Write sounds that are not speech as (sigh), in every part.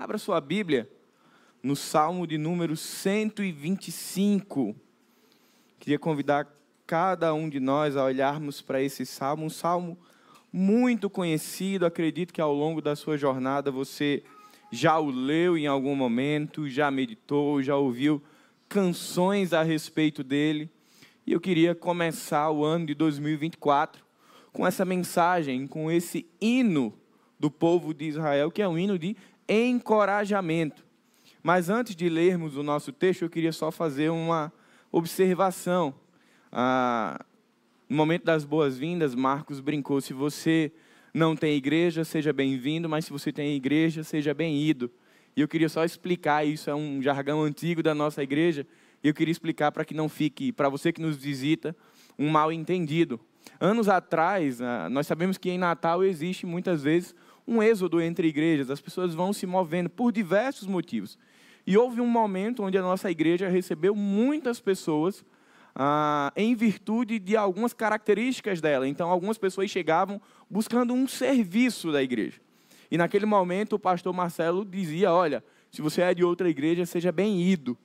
Abra sua Bíblia no Salmo de número 125. Queria convidar cada um de nós a olharmos para esse salmo, um salmo muito conhecido. Acredito que ao longo da sua jornada você já o leu em algum momento, já meditou, já ouviu canções a respeito dele. E eu queria começar o ano de 2024 com essa mensagem, com esse hino do povo de Israel, que é um hino de encorajamento. Mas antes de lermos o nosso texto, eu queria só fazer uma observação. Ah, no momento das boas-vindas, Marcos brincou: se você não tem igreja, seja bem-vindo, mas se você tem igreja, seja bem-ido. E eu queria só explicar, isso é um jargão antigo da nossa igreja, e eu queria explicar para que não fique, para você que nos visita, um mal entendido. Anos atrás, ah, nós sabemos que em Natal existe muitas vezes um êxodo entre igrejas, as pessoas vão se movendo por diversos motivos. E houve um momento onde a nossa igreja recebeu muitas pessoas ah, em virtude de algumas características dela. Então, algumas pessoas chegavam buscando um serviço da igreja. E naquele momento, o pastor Marcelo dizia: Olha, se você é de outra igreja, seja bem-ido.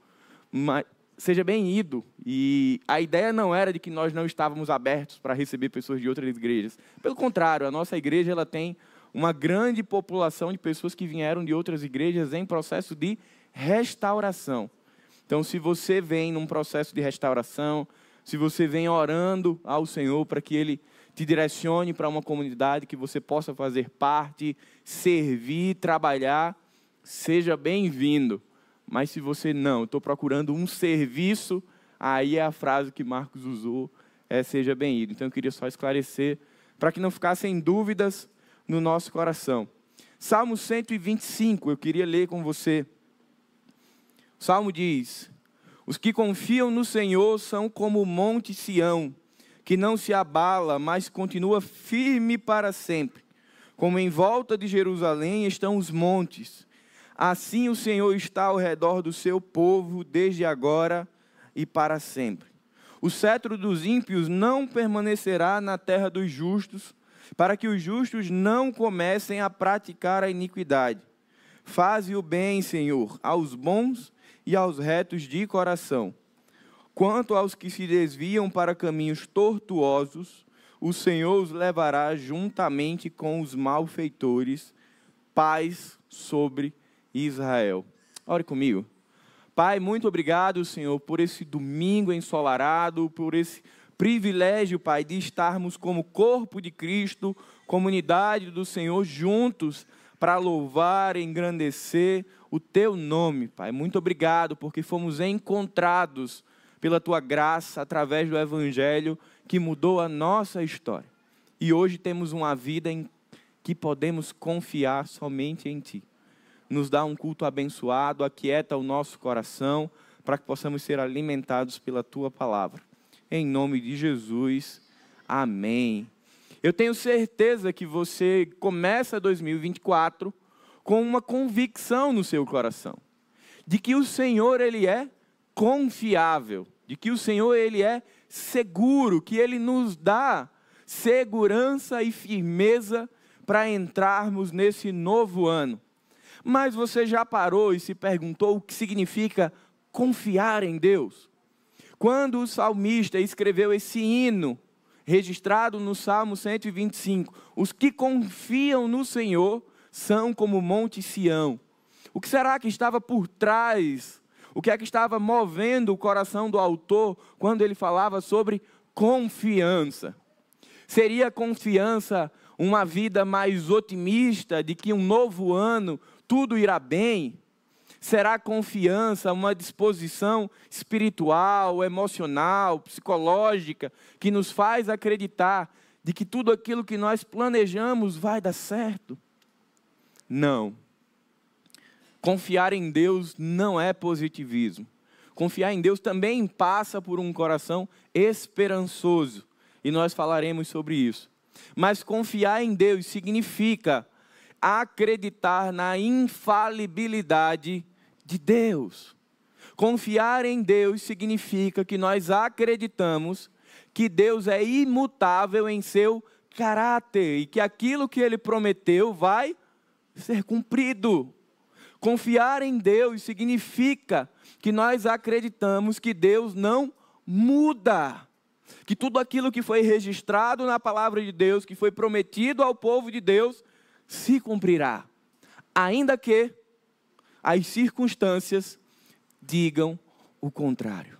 Seja bem-ido. E a ideia não era de que nós não estávamos abertos para receber pessoas de outras igrejas. Pelo contrário, a nossa igreja ela tem uma grande população de pessoas que vieram de outras igrejas em processo de restauração. Então, se você vem num processo de restauração, se você vem orando ao Senhor para que Ele te direcione para uma comunidade que você possa fazer parte, servir, trabalhar, seja bem-vindo. Mas se você não, estou procurando um serviço, aí é a frase que Marcos usou, é seja bem-vindo. Então eu queria só esclarecer, para que não ficassem dúvidas no nosso coração. Salmo 125, eu queria ler com você. O Salmo diz: Os que confiam no Senhor são como o monte Sião, que não se abala, mas continua firme para sempre. Como em volta de Jerusalém estão os montes, assim o Senhor está ao redor do seu povo, desde agora e para sempre. O cetro dos ímpios não permanecerá na terra dos justos, para que os justos não comecem a praticar a iniquidade. Faze o bem, Senhor, aos bons e aos retos de coração. Quanto aos que se desviam para caminhos tortuosos, o Senhor os levará juntamente com os malfeitores, paz sobre Israel. Ore comigo. Pai, muito obrigado, Senhor, por esse domingo ensolarado, por esse privilégio, Pai, de estarmos como corpo de Cristo, comunidade do Senhor, juntos para louvar, engrandecer o Teu nome, Pai. Muito obrigado, porque fomos encontrados pela Tua graça através do Evangelho que mudou a nossa história. E hoje temos uma vida em que podemos confiar somente em Ti. Nos dá um culto abençoado, aquieta o nosso coração, para que possamos ser alimentados pela Tua palavra em nome de Jesus. Amém. Eu tenho certeza que você começa 2024 com uma convicção no seu coração de que o Senhor ele é confiável, de que o Senhor ele é seguro, que ele nos dá segurança e firmeza para entrarmos nesse novo ano. Mas você já parou e se perguntou o que significa confiar em Deus? Quando o salmista escreveu esse hino, registrado no Salmo 125, os que confiam no Senhor são como o Monte Sião. O que será que estava por trás? O que é que estava movendo o coração do autor quando ele falava sobre confiança? Seria confiança uma vida mais otimista de que um novo ano tudo irá bem? Será confiança, uma disposição espiritual, emocional, psicológica, que nos faz acreditar de que tudo aquilo que nós planejamos vai dar certo? Não. Confiar em Deus não é positivismo. Confiar em Deus também passa por um coração esperançoso, e nós falaremos sobre isso. Mas confiar em Deus significa acreditar na infalibilidade de Deus. Confiar em Deus significa que nós acreditamos que Deus é imutável em seu caráter e que aquilo que ele prometeu vai ser cumprido. Confiar em Deus significa que nós acreditamos que Deus não muda. Que tudo aquilo que foi registrado na palavra de Deus, que foi prometido ao povo de Deus, se cumprirá. Ainda que as circunstâncias digam o contrário.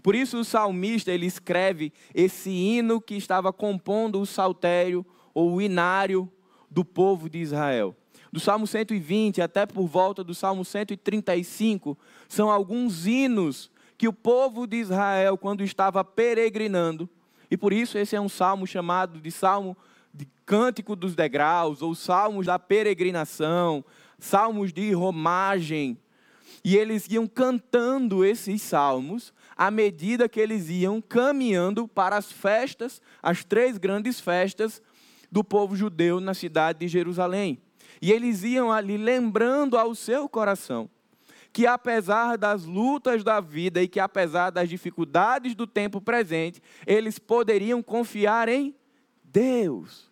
Por isso o salmista ele escreve esse hino que estava compondo o saltério ou o inário do povo de Israel. Do Salmo 120 até por volta do Salmo 135 são alguns hinos que o povo de Israel quando estava peregrinando, e por isso esse é um salmo chamado de salmo de cântico dos degraus ou salmos da peregrinação, salmos de romagem. E eles iam cantando esses salmos à medida que eles iam caminhando para as festas, as três grandes festas do povo judeu na cidade de Jerusalém. E eles iam ali lembrando ao seu coração que apesar das lutas da vida e que apesar das dificuldades do tempo presente, eles poderiam confiar em Deus.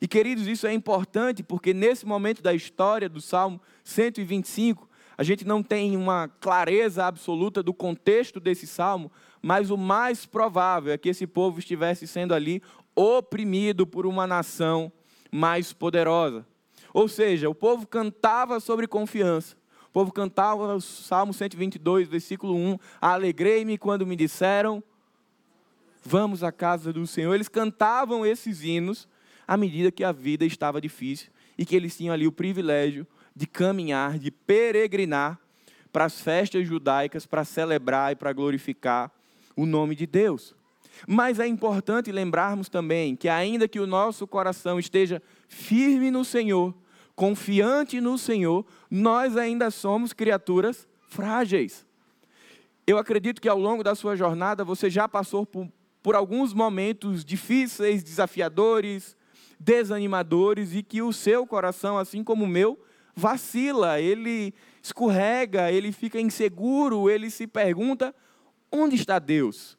E queridos, isso é importante porque nesse momento da história do Salmo 125, a gente não tem uma clareza absoluta do contexto desse salmo, mas o mais provável é que esse povo estivesse sendo ali oprimido por uma nação mais poderosa. Ou seja, o povo cantava sobre confiança. O povo cantava o Salmo 122, versículo 1: Alegrei-me quando me disseram, vamos à casa do Senhor. Eles cantavam esses hinos à medida que a vida estava difícil e que eles tinham ali o privilégio de caminhar, de peregrinar para as festas judaicas, para celebrar e para glorificar o nome de Deus. Mas é importante lembrarmos também que, ainda que o nosso coração esteja firme no Senhor, confiante no Senhor, nós ainda somos criaturas frágeis. Eu acredito que ao longo da sua jornada você já passou por, por alguns momentos difíceis, desafiadores, desanimadores e que o seu coração, assim como o meu, vacila, ele escorrega, ele fica inseguro, ele se pergunta: onde está Deus?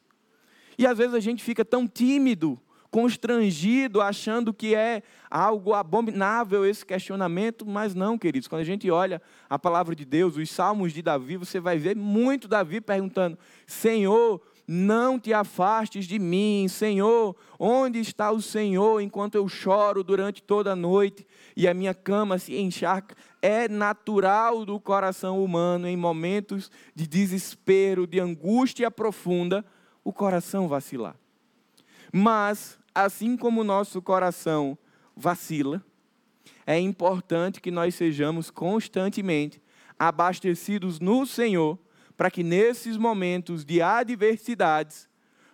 E às vezes a gente fica tão tímido, constrangido, achando que é algo abominável esse questionamento, mas não, queridos. Quando a gente olha a palavra de Deus, os salmos de Davi, você vai ver muito Davi perguntando: Senhor, não te afastes de mim, Senhor. Onde está o Senhor enquanto eu choro durante toda a noite e a minha cama se encharca? É natural do coração humano, em momentos de desespero, de angústia profunda, o coração vacilar. Mas, assim como o nosso coração vacila, é importante que nós sejamos constantemente abastecidos no Senhor para que nesses momentos de adversidades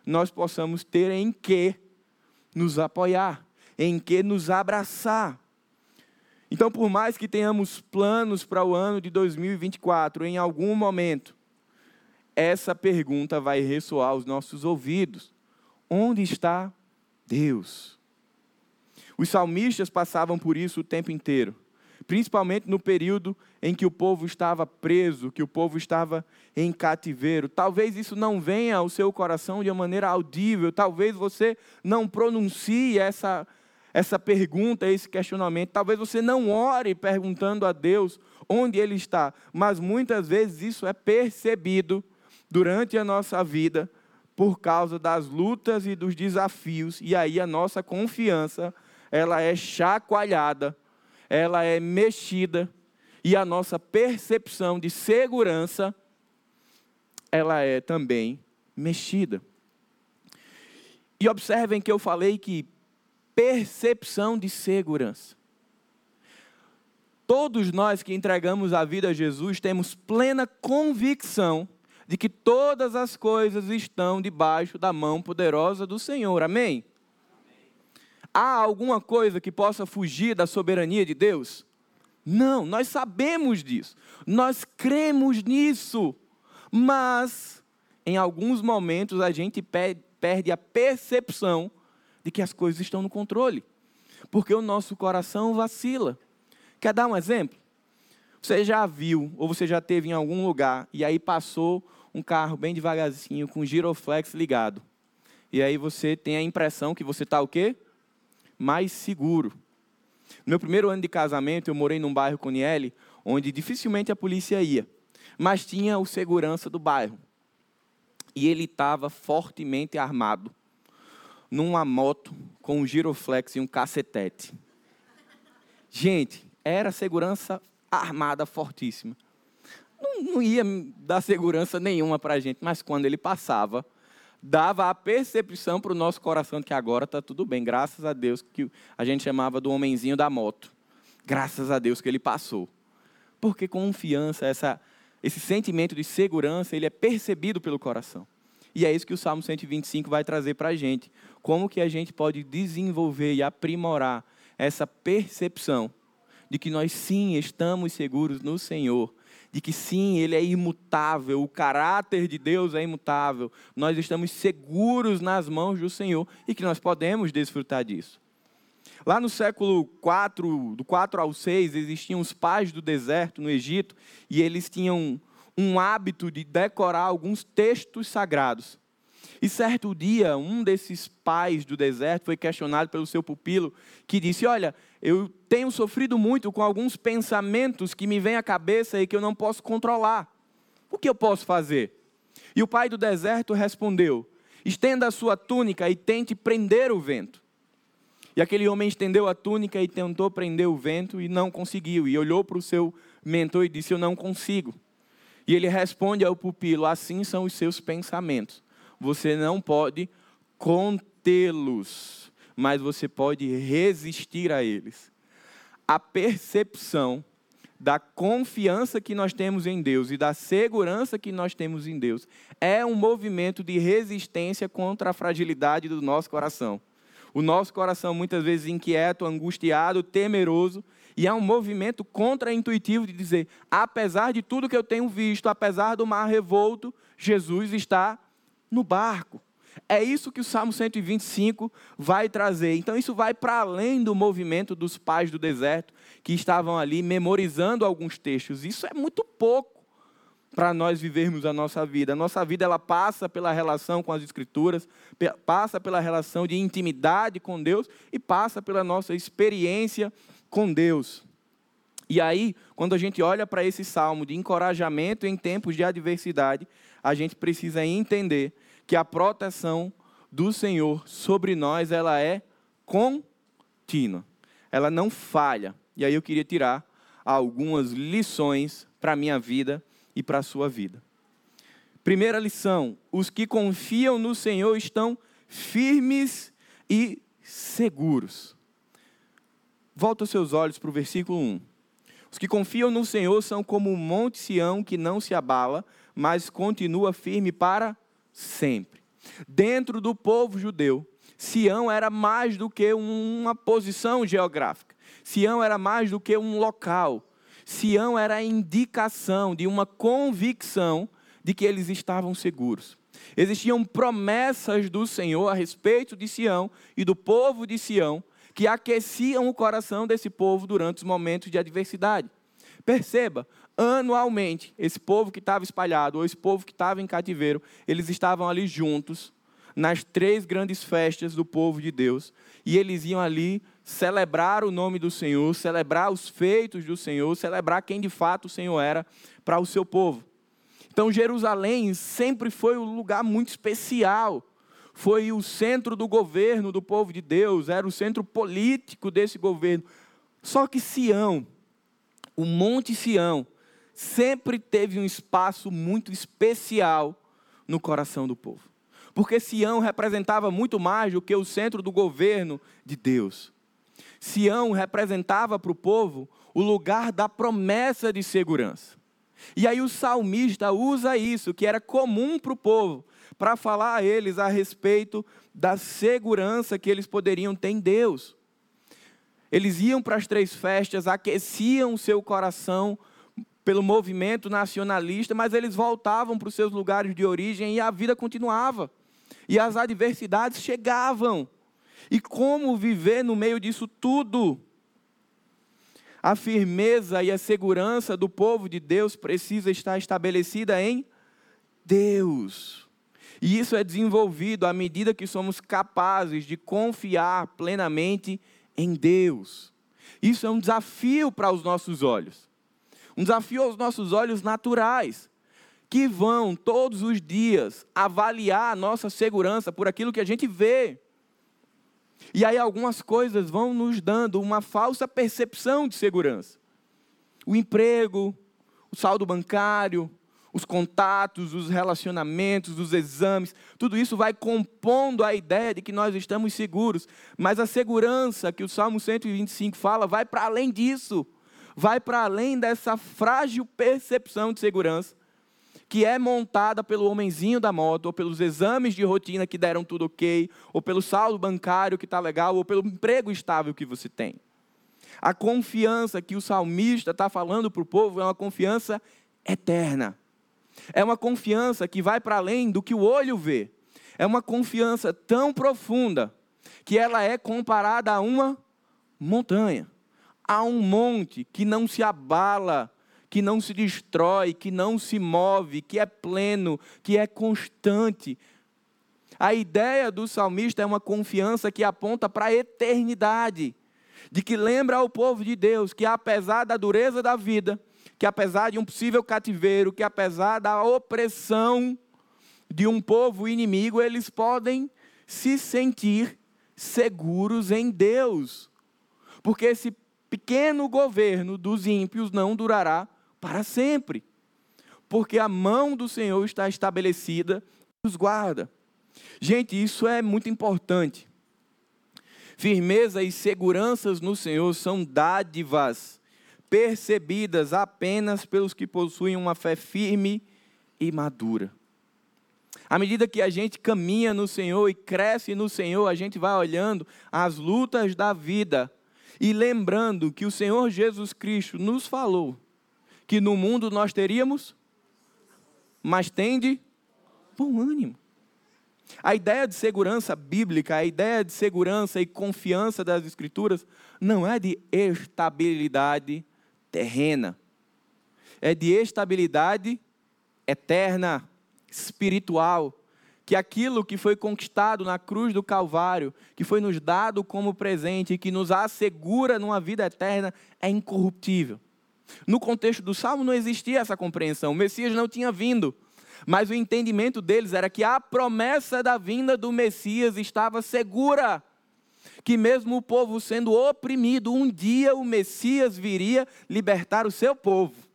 nós possamos ter em que nos apoiar, em que nos abraçar. Então, por mais que tenhamos planos para o ano de 2024, em algum momento, essa pergunta vai ressoar aos nossos ouvidos: onde está Deus? Os salmistas passavam por isso o tempo inteiro principalmente no período em que o povo estava preso, que o povo estava em cativeiro. Talvez isso não venha ao seu coração de uma maneira audível, talvez você não pronuncie essa, essa pergunta, esse questionamento, talvez você não ore perguntando a Deus onde Ele está, mas muitas vezes isso é percebido durante a nossa vida por causa das lutas e dos desafios, e aí a nossa confiança ela é chacoalhada ela é mexida e a nossa percepção de segurança ela é também mexida. E observem que eu falei que percepção de segurança. Todos nós que entregamos a vida a Jesus temos plena convicção de que todas as coisas estão debaixo da mão poderosa do Senhor. Amém? Há alguma coisa que possa fugir da soberania de Deus? Não, nós sabemos disso, nós cremos nisso, mas em alguns momentos a gente perde a percepção de que as coisas estão no controle, porque o nosso coração vacila. Quer dar um exemplo? Você já viu, ou você já teve em algum lugar, e aí passou um carro bem devagarzinho, com giroflex ligado. E aí você tem a impressão que você está o quê? Mais seguro. No meu primeiro ano de casamento, eu morei num bairro com Niele, onde dificilmente a polícia ia, mas tinha o segurança do bairro. E ele estava fortemente armado, numa moto com um giroflex e um cacetete. Gente, era segurança armada fortíssima. Não, não ia dar segurança nenhuma para a gente, mas quando ele passava, dava a percepção para o nosso coração de que agora está tudo bem, graças a Deus, que a gente chamava do homenzinho da moto. Graças a Deus que ele passou. Porque confiança, essa, esse sentimento de segurança, ele é percebido pelo coração. E é isso que o Salmo 125 vai trazer para a gente. Como que a gente pode desenvolver e aprimorar essa percepção de que nós sim estamos seguros no Senhor de que sim, Ele é imutável, o caráter de Deus é imutável, nós estamos seguros nas mãos do Senhor e que nós podemos desfrutar disso. Lá no século 4, do 4 ao 6, existiam os pais do deserto no Egito e eles tinham um hábito de decorar alguns textos sagrados. E certo dia, um desses pais do deserto foi questionado pelo seu pupilo, que disse: Olha, eu tenho sofrido muito com alguns pensamentos que me vêm à cabeça e que eu não posso controlar. O que eu posso fazer? E o pai do deserto respondeu: Estenda a sua túnica e tente prender o vento. E aquele homem estendeu a túnica e tentou prender o vento e não conseguiu. E olhou para o seu mentor e disse: Eu não consigo. E ele responde ao pupilo: Assim são os seus pensamentos você não pode contê-los, mas você pode resistir a eles. A percepção da confiança que nós temos em Deus e da segurança que nós temos em Deus é um movimento de resistência contra a fragilidade do nosso coração. O nosso coração muitas vezes inquieto, angustiado, temeroso, e é um movimento contra-intuitivo de dizer: apesar de tudo que eu tenho visto, apesar do mar revolto, Jesus está no barco. É isso que o Salmo 125 vai trazer. Então, isso vai para além do movimento dos pais do deserto que estavam ali memorizando alguns textos. Isso é muito pouco para nós vivermos a nossa vida. A nossa vida ela passa pela relação com as Escrituras, passa pela relação de intimidade com Deus e passa pela nossa experiência com Deus. E aí, quando a gente olha para esse salmo de encorajamento em tempos de adversidade, a gente precisa entender que a proteção do Senhor sobre nós ela é contínua. Ela não falha. E aí eu queria tirar algumas lições para a minha vida e para a sua vida. Primeira lição: os que confiam no Senhor estão firmes e seguros. Volta os seus olhos para o versículo 1. Os que confiam no Senhor são como o monte Sião que não se abala, mas continua firme para sempre. Dentro do povo judeu, Sião era mais do que uma posição geográfica. Sião era mais do que um local. Sião era a indicação de uma convicção de que eles estavam seguros. Existiam promessas do Senhor a respeito de Sião e do povo de Sião que aqueciam o coração desse povo durante os momentos de adversidade. Perceba, anualmente, esse povo que estava espalhado, ou esse povo que estava em cativeiro, eles estavam ali juntos, nas três grandes festas do povo de Deus, e eles iam ali celebrar o nome do Senhor, celebrar os feitos do Senhor, celebrar quem de fato o Senhor era para o seu povo. Então, Jerusalém sempre foi um lugar muito especial. Foi o centro do governo do povo de Deus, era o centro político desse governo. Só que Sião, o Monte Sião, sempre teve um espaço muito especial no coração do povo. Porque Sião representava muito mais do que o centro do governo de Deus. Sião representava para o povo o lugar da promessa de segurança. E aí o salmista usa isso, que era comum para o povo, para falar a eles a respeito da segurança que eles poderiam ter em Deus. Eles iam para as três festas, aqueciam seu coração pelo movimento nacionalista, mas eles voltavam para os seus lugares de origem e a vida continuava. E as adversidades chegavam. E como viver no meio disso tudo? A firmeza e a segurança do povo de Deus precisa estar estabelecida em Deus. E isso é desenvolvido à medida que somos capazes de confiar plenamente em Deus. Isso é um desafio para os nossos olhos. Um desafio aos nossos olhos naturais, que vão todos os dias avaliar a nossa segurança por aquilo que a gente vê. E aí algumas coisas vão nos dando uma falsa percepção de segurança. O emprego, o saldo bancário, os contatos, os relacionamentos, os exames, tudo isso vai compondo a ideia de que nós estamos seguros. Mas a segurança que o Salmo 125 fala vai para além disso. Vai para além dessa frágil percepção de segurança que é montada pelo homenzinho da moto, ou pelos exames de rotina que deram tudo ok, ou pelo saldo bancário que está legal, ou pelo emprego estável que você tem. A confiança que o salmista está falando para o povo é uma confiança eterna. É uma confiança que vai para além do que o olho vê. É uma confiança tão profunda que ela é comparada a uma montanha, a um monte que não se abala, que não se destrói, que não se move, que é pleno, que é constante. A ideia do salmista é uma confiança que aponta para a eternidade, de que lembra ao povo de Deus que apesar da dureza da vida, que apesar de um possível cativeiro, que apesar da opressão de um povo inimigo, eles podem se sentir seguros em Deus. Porque esse pequeno governo dos ímpios não durará para sempre. Porque a mão do Senhor está estabelecida e os guarda. Gente, isso é muito importante. Firmeza e seguranças no Senhor são dádivas percebidas apenas pelos que possuem uma fé firme e madura. À medida que a gente caminha no Senhor e cresce no Senhor, a gente vai olhando as lutas da vida e lembrando que o Senhor Jesus Cristo nos falou que no mundo nós teríamos, mas tende bom ânimo. A ideia de segurança bíblica, a ideia de segurança e confiança das Escrituras, não é de estabilidade terrena, é de estabilidade eterna, espiritual. Que aquilo que foi conquistado na cruz do Calvário, que foi nos dado como presente e que nos assegura numa vida eterna, é incorruptível. No contexto do salmo não existia essa compreensão, o Messias não tinha vindo. Mas o entendimento deles era que a promessa da vinda do Messias estava segura. Que mesmo o povo sendo oprimido, um dia o Messias viria libertar o seu povo.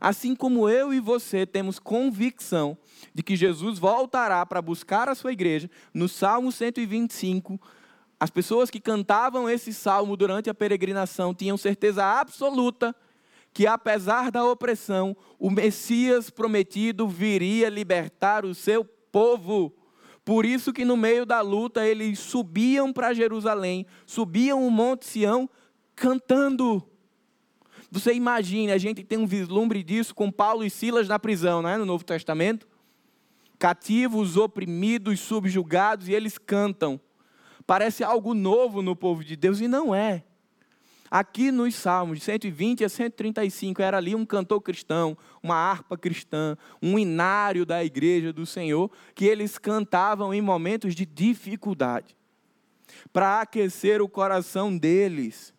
Assim como eu e você temos convicção de que Jesus voltará para buscar a sua igreja, no Salmo 125, as pessoas que cantavam esse salmo durante a peregrinação tinham certeza absoluta que apesar da opressão, o Messias prometido viria libertar o seu povo. Por isso que no meio da luta eles subiam para Jerusalém, subiam o Monte Sião cantando. Você imagine, a gente tem um vislumbre disso com Paulo e Silas na prisão, não é? no Novo Testamento. Cativos, oprimidos, subjugados, e eles cantam. Parece algo novo no povo de Deus, e não é. Aqui nos Salmos, de 120 a 135, era ali um cantor cristão, uma harpa cristã, um inário da igreja do Senhor, que eles cantavam em momentos de dificuldade. Para aquecer o coração deles,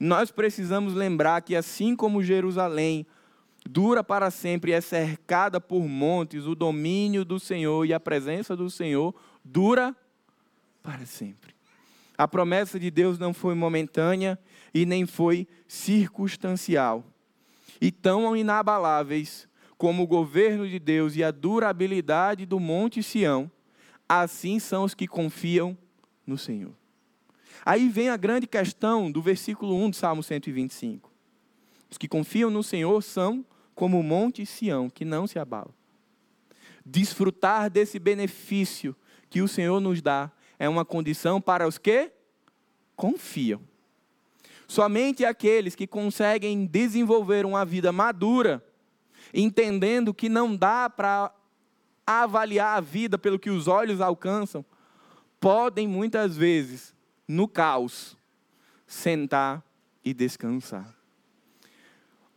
nós precisamos lembrar que, assim como Jerusalém dura para sempre e é cercada por montes, o domínio do Senhor e a presença do Senhor dura para sempre. A promessa de Deus não foi momentânea e nem foi circunstancial. E tão inabaláveis como o governo de Deus e a durabilidade do Monte Sião, assim são os que confiam no Senhor. Aí vem a grande questão do versículo 1 do Salmo 125. Os que confiam no Senhor são como o Monte Sião, que não se abala. Desfrutar desse benefício que o Senhor nos dá é uma condição para os que confiam. Somente aqueles que conseguem desenvolver uma vida madura, entendendo que não dá para avaliar a vida pelo que os olhos alcançam, podem muitas vezes, no caos, sentar e descansar.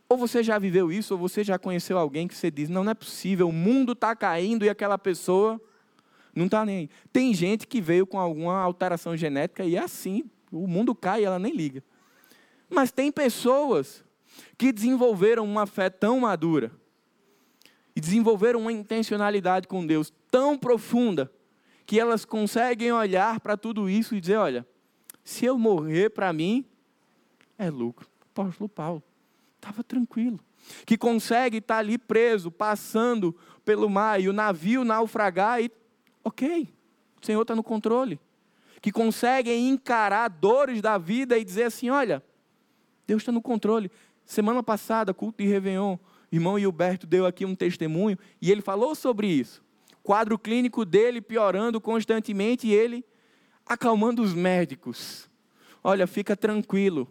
Ou você já viveu isso, ou você já conheceu alguém que você diz: não, não é possível, o mundo está caindo e aquela pessoa não está nem aí. Tem gente que veio com alguma alteração genética e é assim, o mundo cai e ela nem liga. Mas tem pessoas que desenvolveram uma fé tão madura e desenvolveram uma intencionalidade com Deus tão profunda que elas conseguem olhar para tudo isso e dizer: olha, se eu morrer para mim, é lucro. Apóstolo Paulo estava tranquilo. Que consegue estar tá ali preso, passando pelo mar e o navio naufragar e, ok, o Senhor está no controle. Que conseguem encarar dores da vida e dizer assim: olha, Deus está no controle. Semana passada, culto de Réveillon, irmão Gilberto deu aqui um testemunho e ele falou sobre isso. Quadro clínico dele piorando constantemente e ele acalmando os médicos. Olha, fica tranquilo,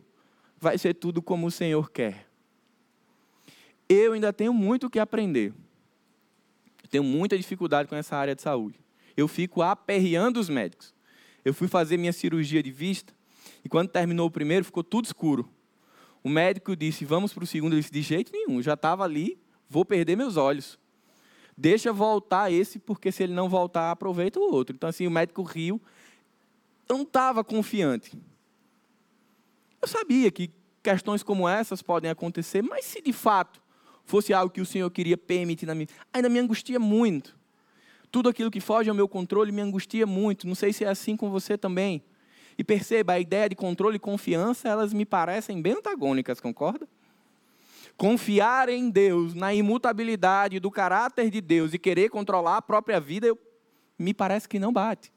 vai ser tudo como o Senhor quer. Eu ainda tenho muito o que aprender. Eu tenho muita dificuldade com essa área de saúde. Eu fico aperreando os médicos. Eu fui fazer minha cirurgia de vista e quando terminou o primeiro ficou tudo escuro. O médico disse: Vamos para o segundo. Eu disse: De jeito nenhum, já estava ali, vou perder meus olhos. Deixa voltar esse, porque se ele não voltar, aproveita o outro. Então, assim, o médico riu. Eu não estava confiante. Eu sabia que questões como essas podem acontecer, mas se de fato fosse algo que o Senhor queria permitir na minha ainda me angustia muito. Tudo aquilo que foge ao meu controle me angustia muito. Não sei se é assim com você também. E perceba, a ideia de controle e confiança, elas me parecem bem antagônicas, concorda? Confiar em Deus, na imutabilidade do caráter de Deus e querer controlar a própria vida, eu, me parece que não bate.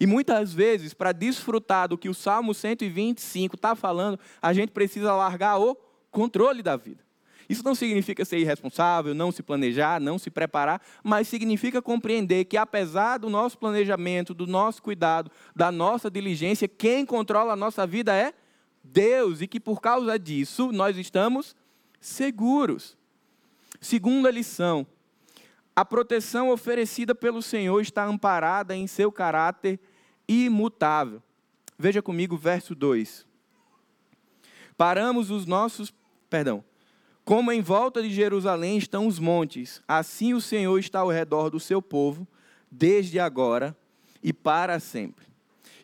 E muitas vezes, para desfrutar do que o Salmo 125 está falando, a gente precisa largar o controle da vida. Isso não significa ser irresponsável, não se planejar, não se preparar, mas significa compreender que, apesar do nosso planejamento, do nosso cuidado, da nossa diligência, quem controla a nossa vida é Deus e que, por causa disso, nós estamos seguros. Segunda lição: a proteção oferecida pelo Senhor está amparada em seu caráter imutável. Veja comigo verso 2. Paramos os nossos, perdão, como em volta de Jerusalém estão os montes, assim o Senhor está ao redor do seu povo, desde agora e para sempre.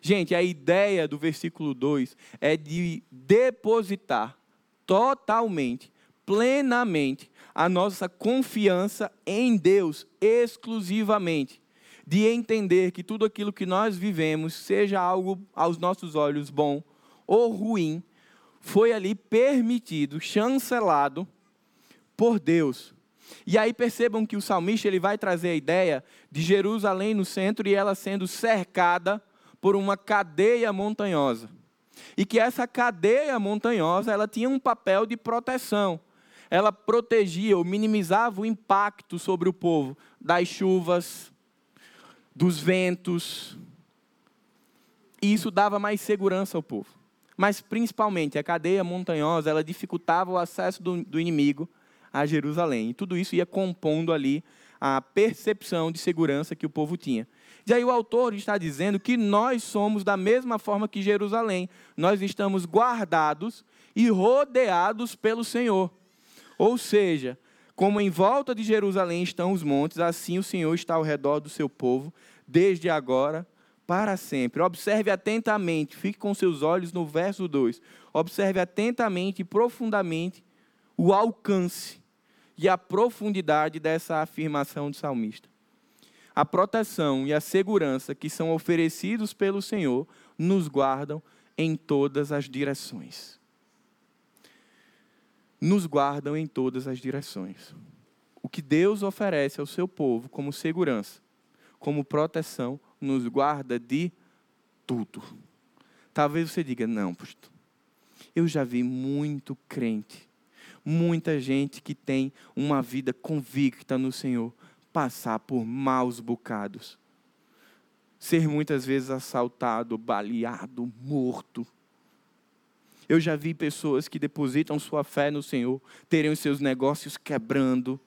Gente, a ideia do versículo 2 é de depositar totalmente, plenamente, a nossa confiança em Deus exclusivamente. De entender que tudo aquilo que nós vivemos, seja algo aos nossos olhos bom ou ruim, foi ali permitido, chancelado por Deus. E aí percebam que o salmista ele vai trazer a ideia de Jerusalém no centro e ela sendo cercada por uma cadeia montanhosa. E que essa cadeia montanhosa, ela tinha um papel de proteção. Ela protegia ou minimizava o impacto sobre o povo das chuvas, dos ventos. E isso dava mais segurança ao povo. Mas principalmente a cadeia montanhosa, ela dificultava o acesso do, do inimigo a Jerusalém. E tudo isso ia compondo ali a percepção de segurança que o povo tinha. E aí o autor está dizendo que nós somos da mesma forma que Jerusalém. Nós estamos guardados e rodeados pelo Senhor. Ou seja, como em volta de Jerusalém estão os montes, assim o Senhor está ao redor do seu povo, desde agora para sempre. Observe atentamente, fique com seus olhos no verso 2. Observe atentamente e profundamente o alcance e a profundidade dessa afirmação do salmista. A proteção e a segurança que são oferecidos pelo Senhor nos guardam em todas as direções. Nos guardam em todas as direções. O que Deus oferece ao seu povo como segurança, como proteção, nos guarda de tudo. Talvez você diga: não, pastor, eu já vi muito crente muita gente que tem uma vida convicta no Senhor passar por maus bocados. Ser muitas vezes assaltado, baleado, morto. Eu já vi pessoas que depositam sua fé no Senhor, terem os seus negócios quebrando.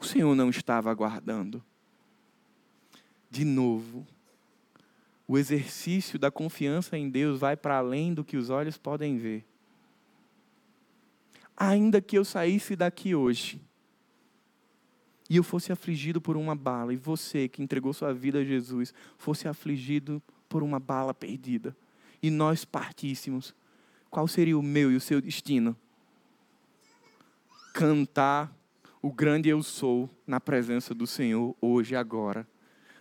O Senhor não estava aguardando. De novo, o exercício da confiança em Deus vai para além do que os olhos podem ver ainda que eu saísse daqui hoje e eu fosse afligido por uma bala, e você que entregou sua vida a Jesus fosse afligido por uma bala perdida, e nós partíssemos, qual seria o meu e o seu destino? cantar o grande eu sou na presença do Senhor hoje agora,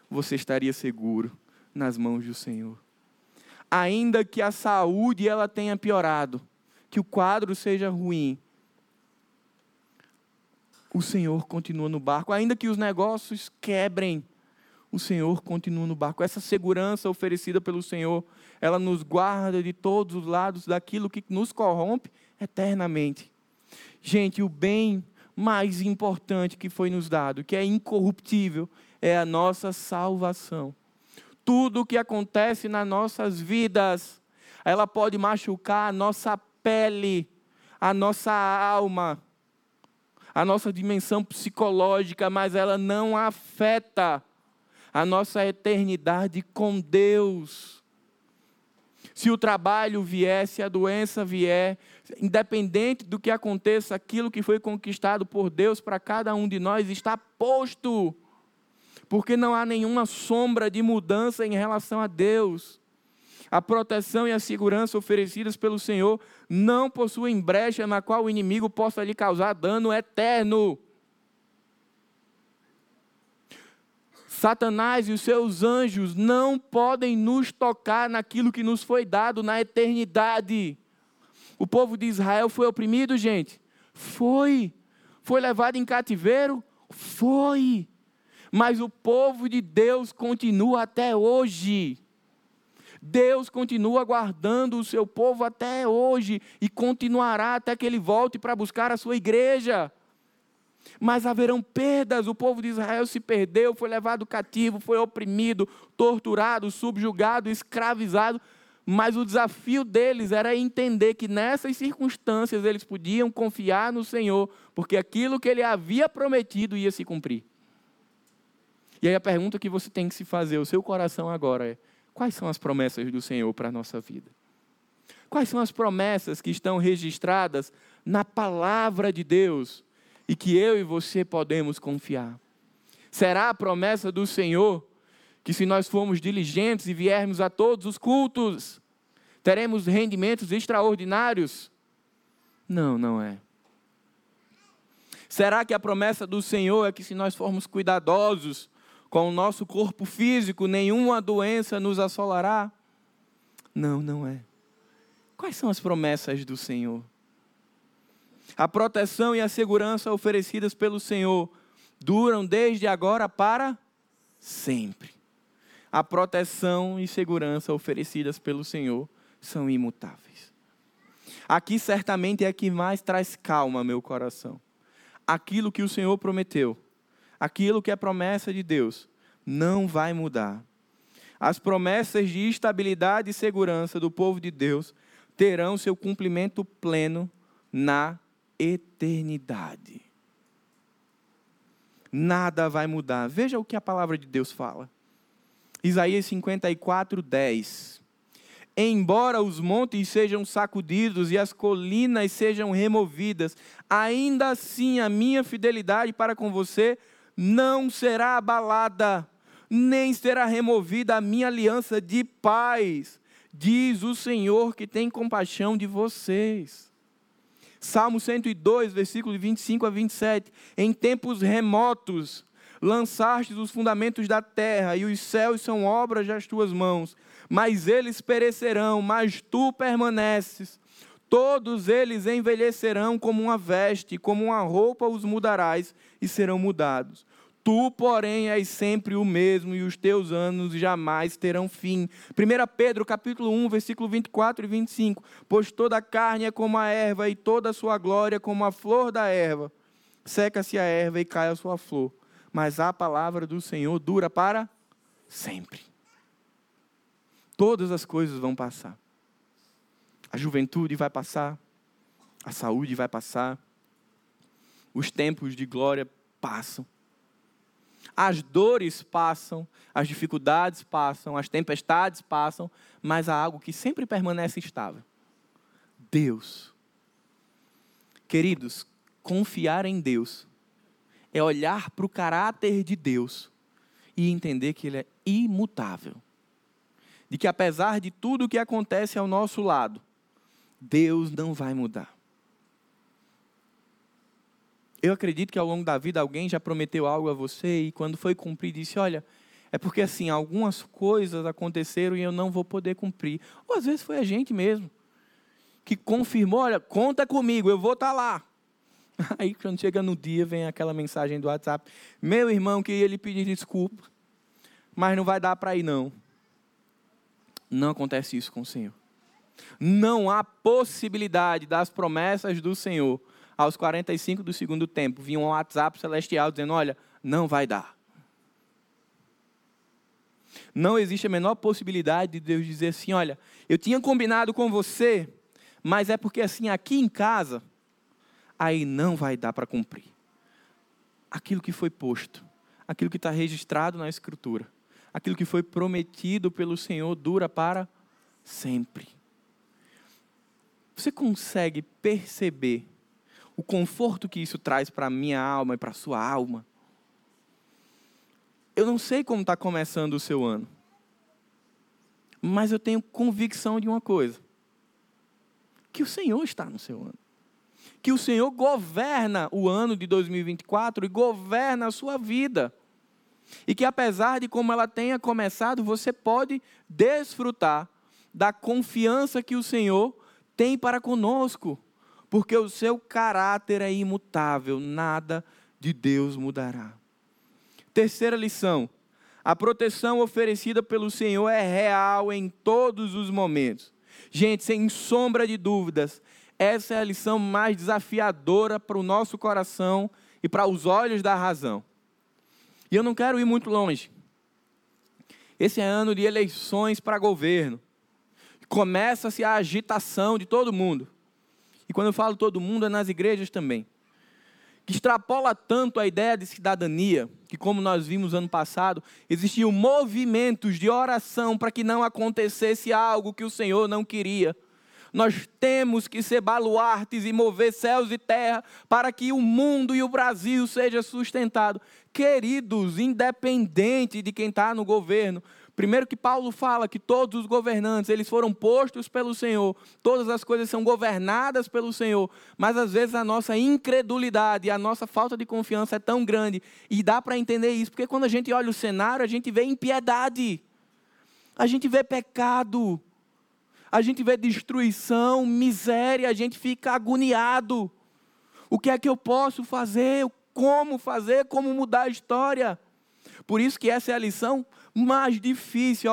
você estaria seguro nas mãos do Senhor. Ainda que a saúde ela tenha piorado, que o quadro seja ruim, o Senhor continua no barco, ainda que os negócios quebrem, o Senhor continua no barco. Essa segurança oferecida pelo Senhor, ela nos guarda de todos os lados daquilo que nos corrompe eternamente. Gente, o bem mais importante que foi nos dado, que é incorruptível, é a nossa salvação. Tudo o que acontece nas nossas vidas, ela pode machucar a nossa pele, a nossa alma, a nossa dimensão psicológica, mas ela não afeta a nossa eternidade com Deus. Se o trabalho vier, se a doença vier, independente do que aconteça, aquilo que foi conquistado por Deus para cada um de nós está posto, porque não há nenhuma sombra de mudança em relação a Deus. A proteção e a segurança oferecidas pelo Senhor não possuem brecha na qual o inimigo possa lhe causar dano eterno. Satanás e os seus anjos não podem nos tocar naquilo que nos foi dado na eternidade. O povo de Israel foi oprimido, gente? Foi. Foi levado em cativeiro? Foi. Mas o povo de Deus continua até hoje. Deus continua guardando o seu povo até hoje e continuará até que ele volte para buscar a sua igreja. Mas haverão perdas, o povo de Israel se perdeu, foi levado cativo, foi oprimido, torturado, subjugado, escravizado. Mas o desafio deles era entender que nessas circunstâncias eles podiam confiar no Senhor, porque aquilo que ele havia prometido ia se cumprir. E aí a pergunta que você tem que se fazer, o seu coração agora é: Quais são as promessas do Senhor para a nossa vida? Quais são as promessas que estão registradas na palavra de Deus e que eu e você podemos confiar? Será a promessa do Senhor que, se nós formos diligentes e viermos a todos os cultos, teremos rendimentos extraordinários? Não, não é. Será que a promessa do Senhor é que, se nós formos cuidadosos, com o nosso corpo físico, nenhuma doença nos assolará? Não, não é. Quais são as promessas do Senhor? A proteção e a segurança oferecidas pelo Senhor duram desde agora para sempre. A proteção e segurança oferecidas pelo Senhor são imutáveis. Aqui certamente é que mais traz calma meu coração. Aquilo que o Senhor prometeu aquilo que é promessa de Deus não vai mudar. As promessas de estabilidade e segurança do povo de Deus terão seu cumprimento pleno na eternidade. Nada vai mudar. Veja o que a palavra de Deus fala. Isaías 54, 10. Embora os montes sejam sacudidos e as colinas sejam removidas, ainda assim a minha fidelidade para com você não será abalada, nem será removida a minha aliança de paz, diz o Senhor que tem compaixão de vocês. Salmo 102, versículos 25 a 27. Em tempos remotos, lançastes os fundamentos da terra, e os céus são obras das tuas mãos. Mas eles perecerão, mas tu permaneces. Todos eles envelhecerão como uma veste, como uma roupa os mudarás e serão mudados. Tu, porém, és sempre o mesmo e os teus anos jamais terão fim. 1 Pedro, capítulo 1, versículo 24 e 25. Pois toda a carne é como a erva e toda a sua glória como a flor da erva. Seca-se a erva e cai a sua flor. Mas a palavra do Senhor dura para sempre. Todas as coisas vão passar. A juventude vai passar, a saúde vai passar, os tempos de glória passam, as dores passam, as dificuldades passam, as tempestades passam, mas há algo que sempre permanece estável: Deus. Queridos, confiar em Deus é olhar para o caráter de Deus e entender que Ele é imutável. De que apesar de tudo o que acontece ao nosso lado, Deus não vai mudar. Eu acredito que ao longo da vida alguém já prometeu algo a você e quando foi cumprir disse: Olha, é porque assim, algumas coisas aconteceram e eu não vou poder cumprir. Ou às vezes foi a gente mesmo que confirmou: Olha, conta comigo, eu vou estar tá lá. (laughs) Aí quando chega no dia, vem aquela mensagem do WhatsApp: Meu irmão, queria lhe pedir desculpa, mas não vai dar para ir não. Não acontece isso com o Senhor. Não há possibilidade das promessas do Senhor. Aos 45 do segundo tempo, vinha um WhatsApp celestial dizendo: Olha, não vai dar. Não existe a menor possibilidade de Deus dizer assim: Olha, eu tinha combinado com você, mas é porque assim, aqui em casa, aí não vai dar para cumprir. Aquilo que foi posto, aquilo que está registrado na Escritura, aquilo que foi prometido pelo Senhor dura para sempre. Você consegue perceber o conforto que isso traz para a minha alma e para a sua alma? Eu não sei como está começando o seu ano, mas eu tenho convicção de uma coisa: que o Senhor está no seu ano. Que o Senhor governa o ano de 2024 e governa a sua vida. E que apesar de como ela tenha começado, você pode desfrutar da confiança que o Senhor tem para conosco, porque o seu caráter é imutável, nada de Deus mudará. Terceira lição: a proteção oferecida pelo Senhor é real em todos os momentos. Gente, sem sombra de dúvidas, essa é a lição mais desafiadora para o nosso coração e para os olhos da razão. E eu não quero ir muito longe. Esse é ano de eleições para governo começa-se a agitação de todo mundo. E quando eu falo todo mundo, é nas igrejas também. Que extrapola tanto a ideia de cidadania, que como nós vimos ano passado, existiam movimentos de oração para que não acontecesse algo que o Senhor não queria. Nós temos que ser baluartes e mover céus e terra para que o mundo e o Brasil seja sustentado. Queridos, independente de quem está no governo, Primeiro que Paulo fala que todos os governantes, eles foram postos pelo Senhor, todas as coisas são governadas pelo Senhor, mas às vezes a nossa incredulidade, a nossa falta de confiança é tão grande, e dá para entender isso, porque quando a gente olha o cenário, a gente vê impiedade, a gente vê pecado, a gente vê destruição, miséria, a gente fica agoniado. O que é que eu posso fazer? Como fazer? Como mudar a história? Por isso que essa é a lição mais difícil.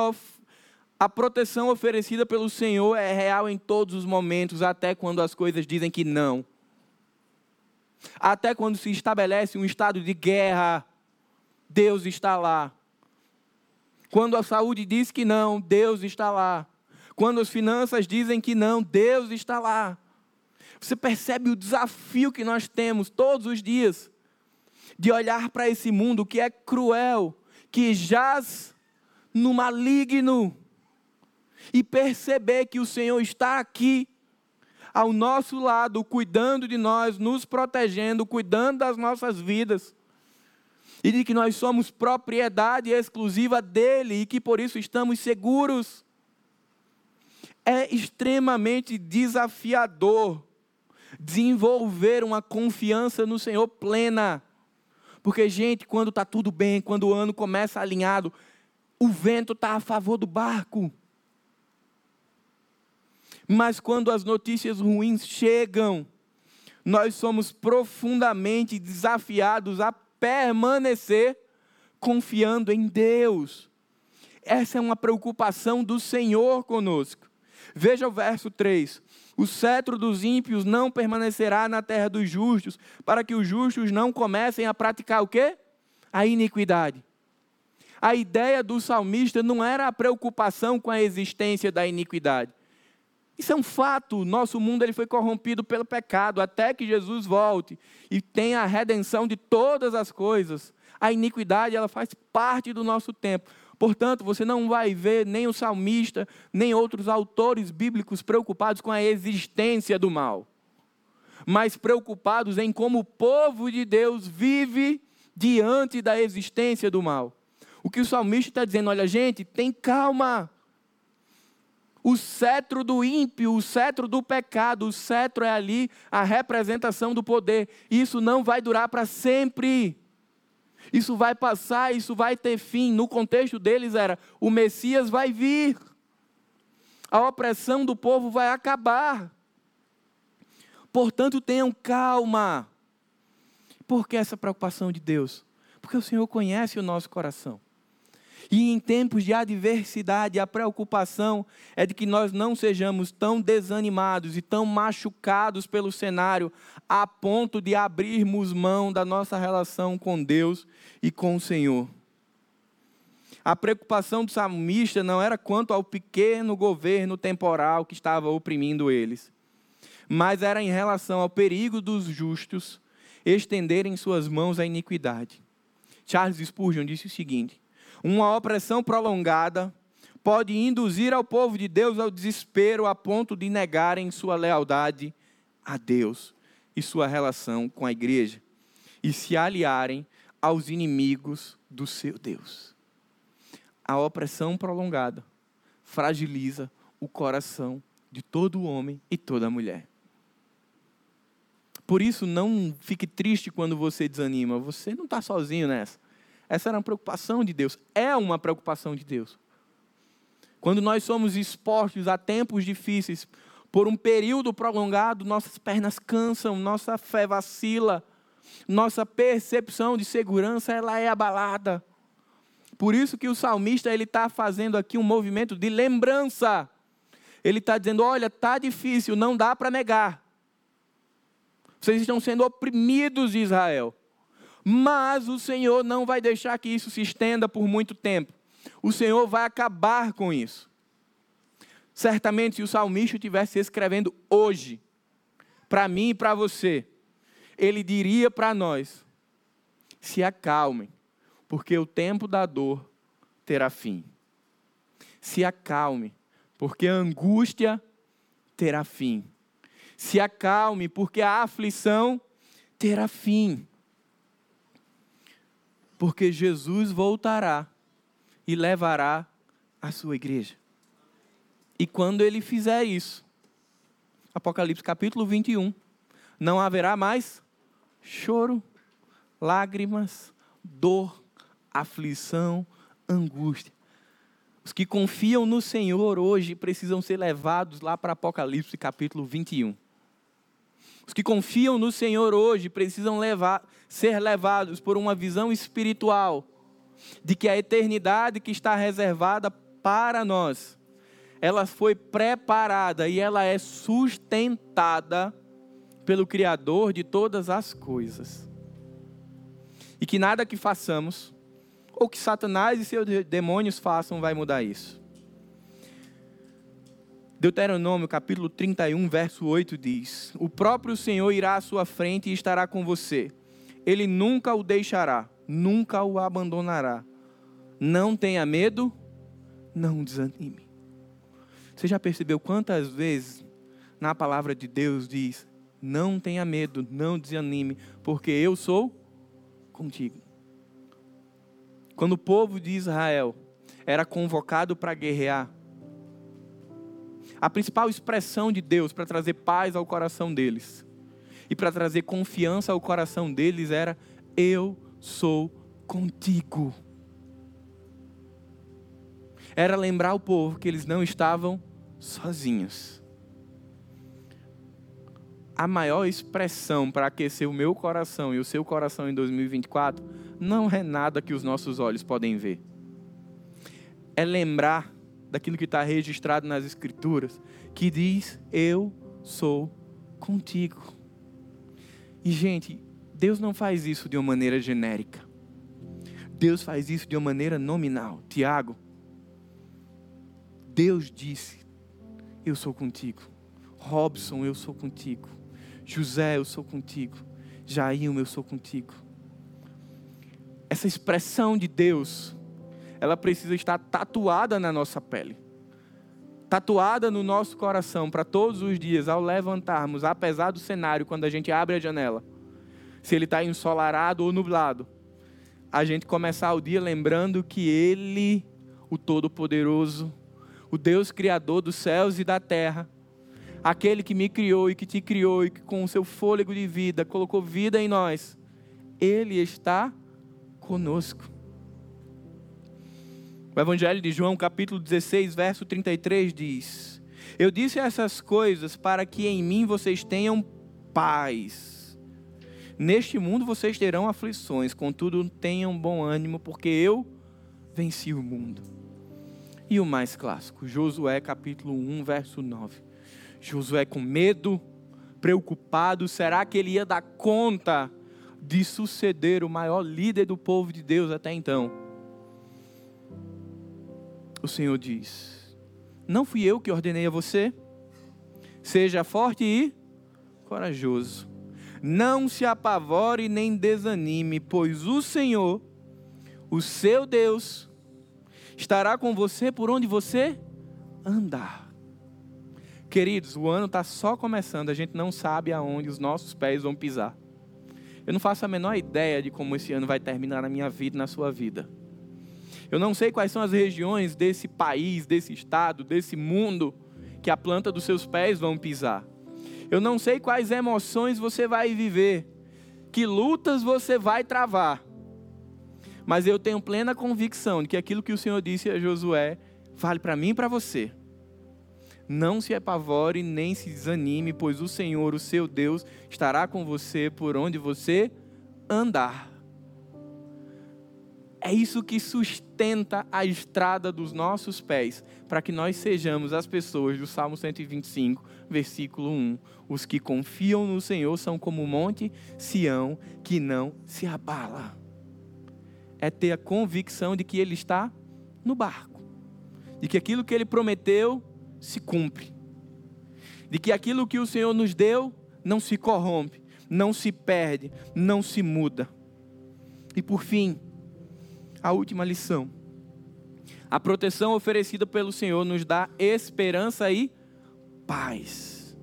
A proteção oferecida pelo Senhor é real em todos os momentos, até quando as coisas dizem que não. Até quando se estabelece um estado de guerra, Deus está lá. Quando a saúde diz que não, Deus está lá. Quando as finanças dizem que não, Deus está lá. Você percebe o desafio que nós temos todos os dias de olhar para esse mundo que é cruel, que jaz no maligno e perceber que o Senhor está aqui ao nosso lado, cuidando de nós, nos protegendo, cuidando das nossas vidas. E de que nós somos propriedade exclusiva dele e que por isso estamos seguros. É extremamente desafiador desenvolver uma confiança no Senhor plena. Porque, gente, quando está tudo bem, quando o ano começa alinhado, o vento está a favor do barco. Mas quando as notícias ruins chegam, nós somos profundamente desafiados a permanecer confiando em Deus. Essa é uma preocupação do Senhor conosco. Veja o verso 3. O cetro dos ímpios não permanecerá na terra dos justos, para que os justos não comecem a praticar o quê? A iniquidade. A ideia do salmista não era a preocupação com a existência da iniquidade. Isso é um fato. Nosso mundo ele foi corrompido pelo pecado até que Jesus volte e tenha a redenção de todas as coisas. A iniquidade ela faz parte do nosso tempo. Portanto, você não vai ver nem o salmista, nem outros autores bíblicos preocupados com a existência do mal, mas preocupados em como o povo de Deus vive diante da existência do mal. O que o salmista está dizendo, olha, gente, tem calma. O cetro do ímpio, o cetro do pecado, o cetro é ali a representação do poder. Isso não vai durar para sempre. Isso vai passar, isso vai ter fim. No contexto deles era: o Messias vai vir. A opressão do povo vai acabar. Portanto, tenham calma. Por que essa preocupação de Deus? Porque o Senhor conhece o nosso coração. E em tempos de adversidade, a preocupação é de que nós não sejamos tão desanimados e tão machucados pelo cenário a ponto de abrirmos mão da nossa relação com Deus e com o Senhor. A preocupação do salmista não era quanto ao pequeno governo temporal que estava oprimindo eles, mas era em relação ao perigo dos justos estenderem suas mãos à iniquidade. Charles Spurgeon disse o seguinte: uma opressão prolongada pode induzir ao povo de Deus ao desespero a ponto de negarem sua lealdade a Deus e sua relação com a igreja e se aliarem aos inimigos do seu Deus. A opressão prolongada fragiliza o coração de todo homem e toda mulher. Por isso, não fique triste quando você desanima. Você não está sozinho nessa. Essa era uma preocupação de Deus. É uma preocupação de Deus. Quando nós somos expostos a tempos difíceis, por um período prolongado, nossas pernas cansam, nossa fé vacila, nossa percepção de segurança ela é abalada. Por isso que o salmista ele está fazendo aqui um movimento de lembrança. Ele está dizendo: olha, tá difícil, não dá para negar. Vocês estão sendo oprimidos, Israel. Mas o Senhor não vai deixar que isso se estenda por muito tempo. O Senhor vai acabar com isso. Certamente, se o salmista estivesse escrevendo hoje, para mim e para você, ele diria para nós: se acalmem, porque o tempo da dor terá fim. Se acalme, porque a angústia terá fim. Se acalme, porque a aflição terá fim porque Jesus voltará e levará a sua igreja. E quando ele fizer isso, Apocalipse capítulo 21, não haverá mais choro, lágrimas, dor, aflição, angústia. Os que confiam no Senhor hoje precisam ser levados lá para Apocalipse capítulo 21. Os que confiam no Senhor hoje precisam levar, ser levados por uma visão espiritual de que a eternidade que está reservada para nós, ela foi preparada e ela é sustentada pelo Criador de todas as coisas. E que nada que façamos, ou que Satanás e seus demônios façam, vai mudar isso. Deuteronômio capítulo 31, verso 8 diz: O próprio Senhor irá à sua frente e estará com você. Ele nunca o deixará, nunca o abandonará. Não tenha medo, não desanime. Você já percebeu quantas vezes na palavra de Deus diz: Não tenha medo, não desanime, porque eu sou contigo. Quando o povo de Israel era convocado para guerrear, a principal expressão de Deus para trazer paz ao coração deles e para trazer confiança ao coração deles era: Eu sou contigo. Era lembrar o povo que eles não estavam sozinhos. A maior expressão para aquecer o meu coração e o seu coração em 2024 não é nada que os nossos olhos podem ver. É lembrar daquilo que está registrado nas Escrituras, que diz: Eu sou contigo. E, gente, Deus não faz isso de uma maneira genérica. Deus faz isso de uma maneira nominal. Tiago, Deus disse: Eu sou contigo. Robson, eu sou contigo. José, eu sou contigo. Jair, eu sou contigo. Essa expressão de Deus ela precisa estar tatuada na nossa pele. Tatuada no nosso coração para todos os dias, ao levantarmos, apesar do cenário, quando a gente abre a janela, se ele está ensolarado ou nublado, a gente começar o dia lembrando que Ele, o Todo-Poderoso, o Deus criador dos céus e da terra, aquele que me criou e que te criou e que com o seu fôlego de vida colocou vida em nós, ele está conosco. O Evangelho de João, capítulo 16, verso 33 diz: Eu disse essas coisas para que em mim vocês tenham paz. Neste mundo vocês terão aflições, contudo tenham bom ânimo, porque eu venci o mundo. E o mais clássico, Josué capítulo 1, verso 9. Josué com medo, preocupado, será que ele ia dar conta de suceder o maior líder do povo de Deus até então? O Senhor diz: Não fui eu que ordenei a você? Seja forte e corajoso. Não se apavore nem desanime, pois o Senhor, o seu Deus, estará com você por onde você andar. Queridos, o ano está só começando, a gente não sabe aonde os nossos pés vão pisar. Eu não faço a menor ideia de como esse ano vai terminar na minha vida e na sua vida. Eu não sei quais são as regiões desse país, desse estado, desse mundo que a planta dos seus pés vão pisar. Eu não sei quais emoções você vai viver, que lutas você vai travar. Mas eu tenho plena convicção de que aquilo que o Senhor disse a Josué vale para mim e para você. Não se apavore nem se desanime, pois o Senhor, o seu Deus, estará com você por onde você andar. É isso que sustenta a estrada dos nossos pés, para que nós sejamos as pessoas do Salmo 125, versículo 1. Os que confiam no Senhor são como o monte Sião, que não se abala é ter a convicção de que Ele está no barco, de que aquilo que Ele prometeu se cumpre, de que aquilo que o Senhor nos deu não se corrompe, não se perde, não se muda. E por fim, a última lição. A proteção oferecida pelo Senhor nos dá esperança e paz.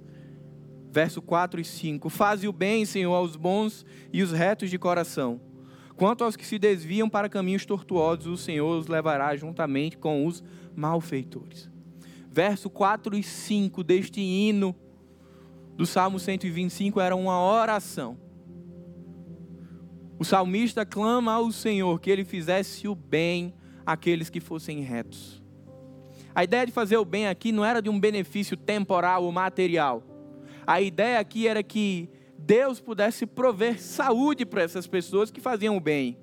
Verso 4 e 5: Faze o bem, Senhor, aos bons e os retos de coração Quanto aos que se desviam para caminhos tortuosos, o Senhor os levará juntamente com os malfeitores. Verso 4 e 5 deste hino do Salmo 125 era uma oração. O salmista clama ao Senhor que ele fizesse o bem àqueles que fossem retos. A ideia de fazer o bem aqui não era de um benefício temporal ou material. A ideia aqui era que Deus pudesse prover saúde para essas pessoas que faziam o bem.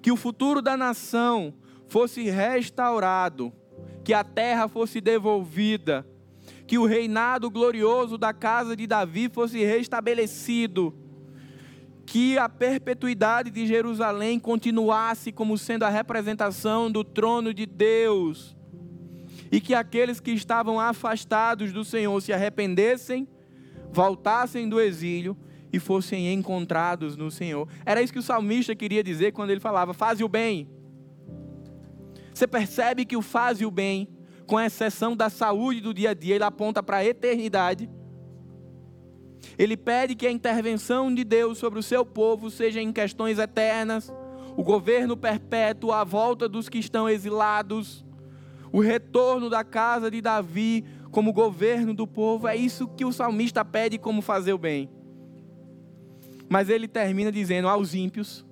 Que o futuro da nação fosse restaurado, que a terra fosse devolvida, que o reinado glorioso da casa de Davi fosse restabelecido, que a perpetuidade de Jerusalém continuasse como sendo a representação do trono de Deus, e que aqueles que estavam afastados do Senhor se arrependessem voltassem do exílio e fossem encontrados no Senhor. Era isso que o salmista queria dizer quando ele falava: faze o bem. Você percebe que o faze o bem, com exceção da saúde do dia a dia, ele aponta para a eternidade. Ele pede que a intervenção de Deus sobre o seu povo seja em questões eternas, o governo perpétuo, a volta dos que estão exilados, o retorno da casa de Davi, como governo do povo. É isso que o salmista pede como fazer o bem. Mas ele termina dizendo aos ímpios,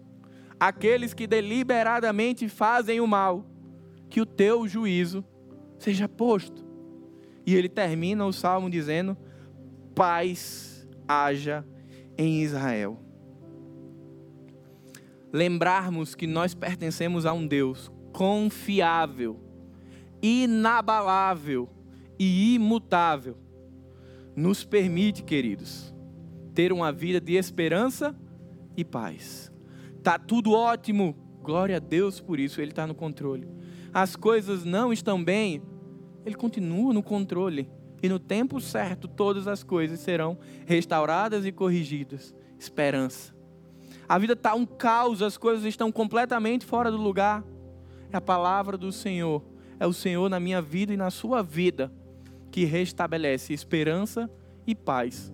aqueles que deliberadamente fazem o mal, que o teu juízo seja posto. E ele termina o salmo dizendo: paz haja em Israel. Lembrarmos que nós pertencemos a um Deus confiável, inabalável, e imutável, nos permite, queridos, ter uma vida de esperança e paz. Tá tudo ótimo, glória a Deus por isso, Ele está no controle. As coisas não estão bem, Ele continua no controle. E no tempo certo, todas as coisas serão restauradas e corrigidas. Esperança. A vida está um caos, as coisas estão completamente fora do lugar. É a palavra do Senhor. É o Senhor na minha vida e na sua vida que restabelece esperança e paz.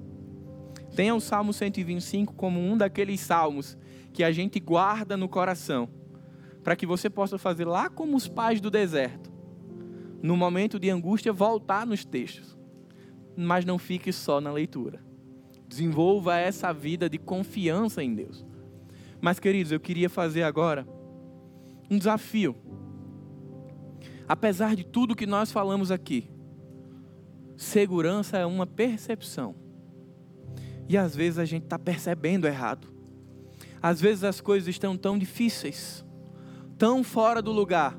Tenha o Salmo 125 como um daqueles salmos que a gente guarda no coração, para que você possa fazer lá como os pais do deserto. no momento de angústia, voltar nos textos. Mas não fique só na leitura. Desenvolva essa vida de confiança em Deus. Mas, queridos, eu queria fazer agora um desafio. Apesar de tudo que nós falamos aqui, segurança é uma percepção. E às vezes a gente está percebendo errado. Às vezes as coisas estão tão difíceis, tão fora do lugar,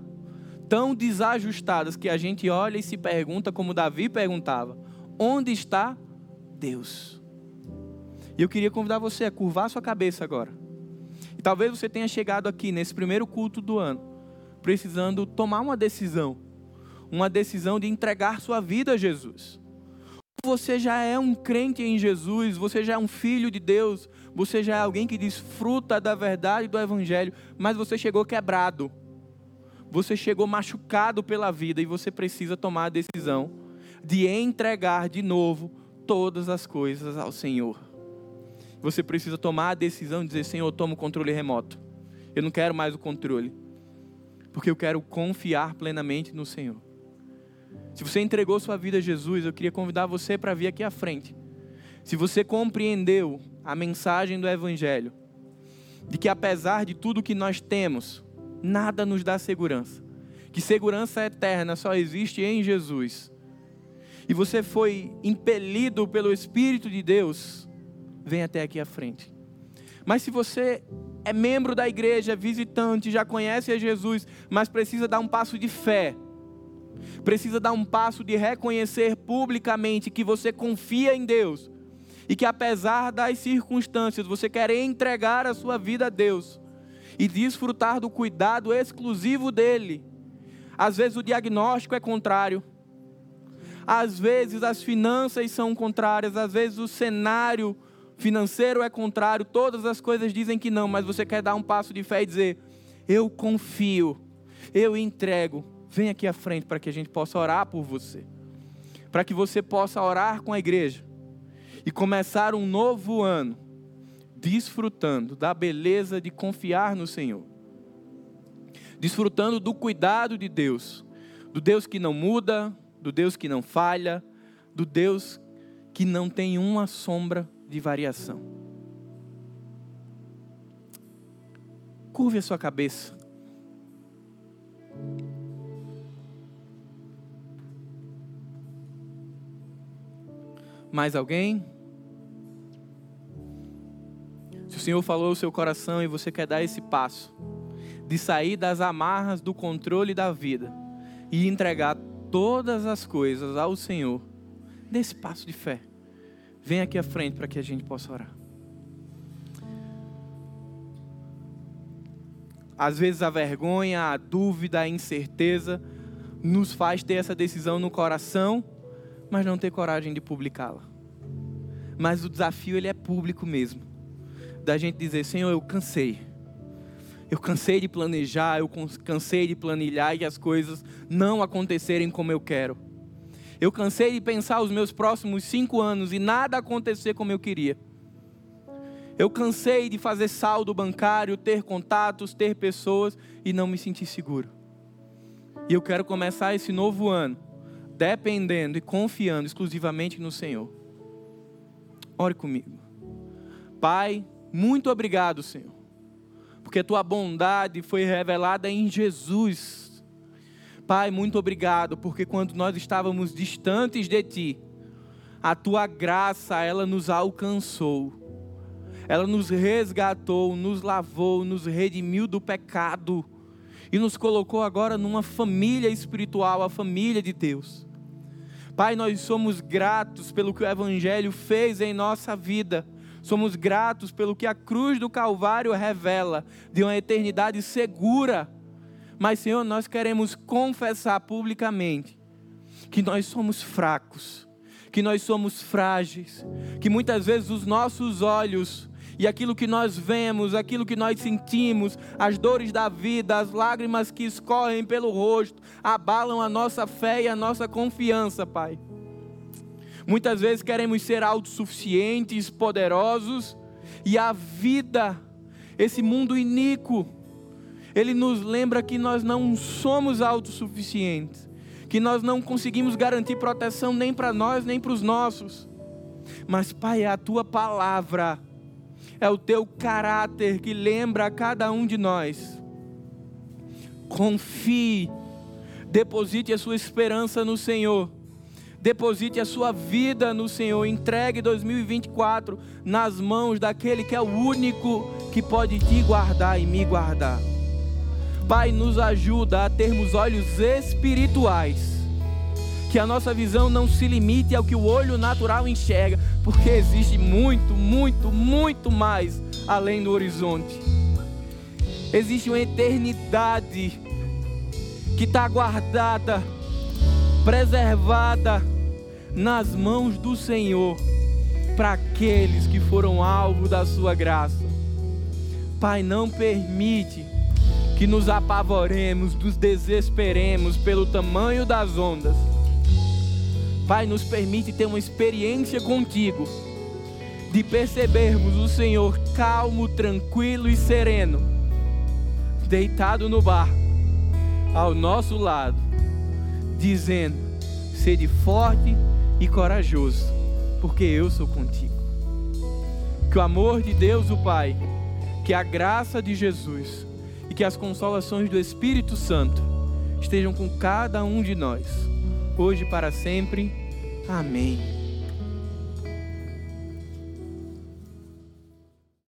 tão desajustadas, que a gente olha e se pergunta, como Davi perguntava: onde está Deus? E eu queria convidar você a curvar sua cabeça agora. E talvez você tenha chegado aqui nesse primeiro culto do ano, precisando tomar uma decisão uma decisão de entregar sua vida a Jesus. Você já é um crente em Jesus, você já é um filho de Deus, você já é alguém que desfruta da verdade do Evangelho, mas você chegou quebrado, você chegou machucado pela vida e você precisa tomar a decisão de entregar de novo todas as coisas ao Senhor. Você precisa tomar a decisão de dizer: Senhor, toma o controle remoto. Eu não quero mais o controle, porque eu quero confiar plenamente no Senhor. Se você entregou sua vida a Jesus, eu queria convidar você para vir aqui à frente. Se você compreendeu a mensagem do Evangelho, de que apesar de tudo que nós temos, nada nos dá segurança, que segurança eterna só existe em Jesus, e você foi impelido pelo Espírito de Deus, vem até aqui à frente. Mas se você é membro da igreja, visitante, já conhece a Jesus, mas precisa dar um passo de fé, precisa dar um passo de reconhecer publicamente que você confia em Deus e que apesar das circunstâncias você quer entregar a sua vida a Deus e desfrutar do cuidado exclusivo dele. Às vezes o diagnóstico é contrário. Às vezes as finanças são contrárias, às vezes o cenário financeiro é contrário, todas as coisas dizem que não, mas você quer dar um passo de fé e dizer: Eu confio, eu entrego, vem aqui à frente para que a gente possa orar por você. Para que você possa orar com a igreja e começar um novo ano desfrutando da beleza de confiar no Senhor. Desfrutando do cuidado de Deus, do Deus que não muda, do Deus que não falha, do Deus que não tem uma sombra de variação. Curve a sua cabeça. Mais alguém? Se o Senhor falou o seu coração e você quer dar esse passo, de sair das amarras do controle da vida e entregar todas as coisas ao Senhor, desse passo de fé. Vem aqui à frente para que a gente possa orar. Às vezes a vergonha, a dúvida, a incerteza nos faz ter essa decisão no coração mas não ter coragem de publicá-la. Mas o desafio ele é público mesmo. Da gente dizer, Senhor, eu cansei. Eu cansei de planejar, eu cansei de planilhar e as coisas não acontecerem como eu quero. Eu cansei de pensar os meus próximos cinco anos e nada acontecer como eu queria. Eu cansei de fazer saldo bancário, ter contatos, ter pessoas e não me sentir seguro. E eu quero começar esse novo ano dependendo e confiando exclusivamente no Senhor. Ore comigo. Pai, muito obrigado, Senhor, porque tua bondade foi revelada em Jesus. Pai, muito obrigado, porque quando nós estávamos distantes de ti, a tua graça, ela nos alcançou. Ela nos resgatou, nos lavou, nos redimiu do pecado e nos colocou agora numa família espiritual, a família de Deus. Pai, nós somos gratos pelo que o Evangelho fez em nossa vida. Somos gratos pelo que a cruz do Calvário revela de uma eternidade segura. Mas, Senhor, nós queremos confessar publicamente que nós somos fracos, que nós somos frágeis, que muitas vezes os nossos olhos e aquilo que nós vemos, aquilo que nós sentimos, as dores da vida, as lágrimas que escorrem pelo rosto, abalam a nossa fé e a nossa confiança, Pai. Muitas vezes queremos ser autossuficientes, poderosos, e a vida, esse mundo iníquo, ele nos lembra que nós não somos autossuficientes, que nós não conseguimos garantir proteção nem para nós, nem para os nossos. Mas, Pai, é a tua palavra, é o teu caráter que lembra a cada um de nós. Confie, deposite a sua esperança no Senhor deposite a sua vida no Senhor, entregue 2024 nas mãos daquele que é o único que pode te guardar e me guardar. Pai, nos ajuda a termos olhos espirituais, que a nossa visão não se limite ao que o olho natural enxerga, porque existe muito, muito, muito mais além do horizonte. Existe uma eternidade que está guardada, preservada nas mãos do Senhor para aqueles que foram alvo da sua graça. Pai, não permite que nos apavoremos, nos desesperemos pelo tamanho das ondas. Pai, nos permite ter uma experiência contigo, de percebermos o Senhor calmo, tranquilo e sereno, deitado no barco, ao nosso lado, dizendo: sede forte e corajoso, porque eu sou contigo. Que o amor de Deus, o Pai, que a graça de Jesus e que as consolações do Espírito Santo estejam com cada um de nós, hoje e para sempre. Amém.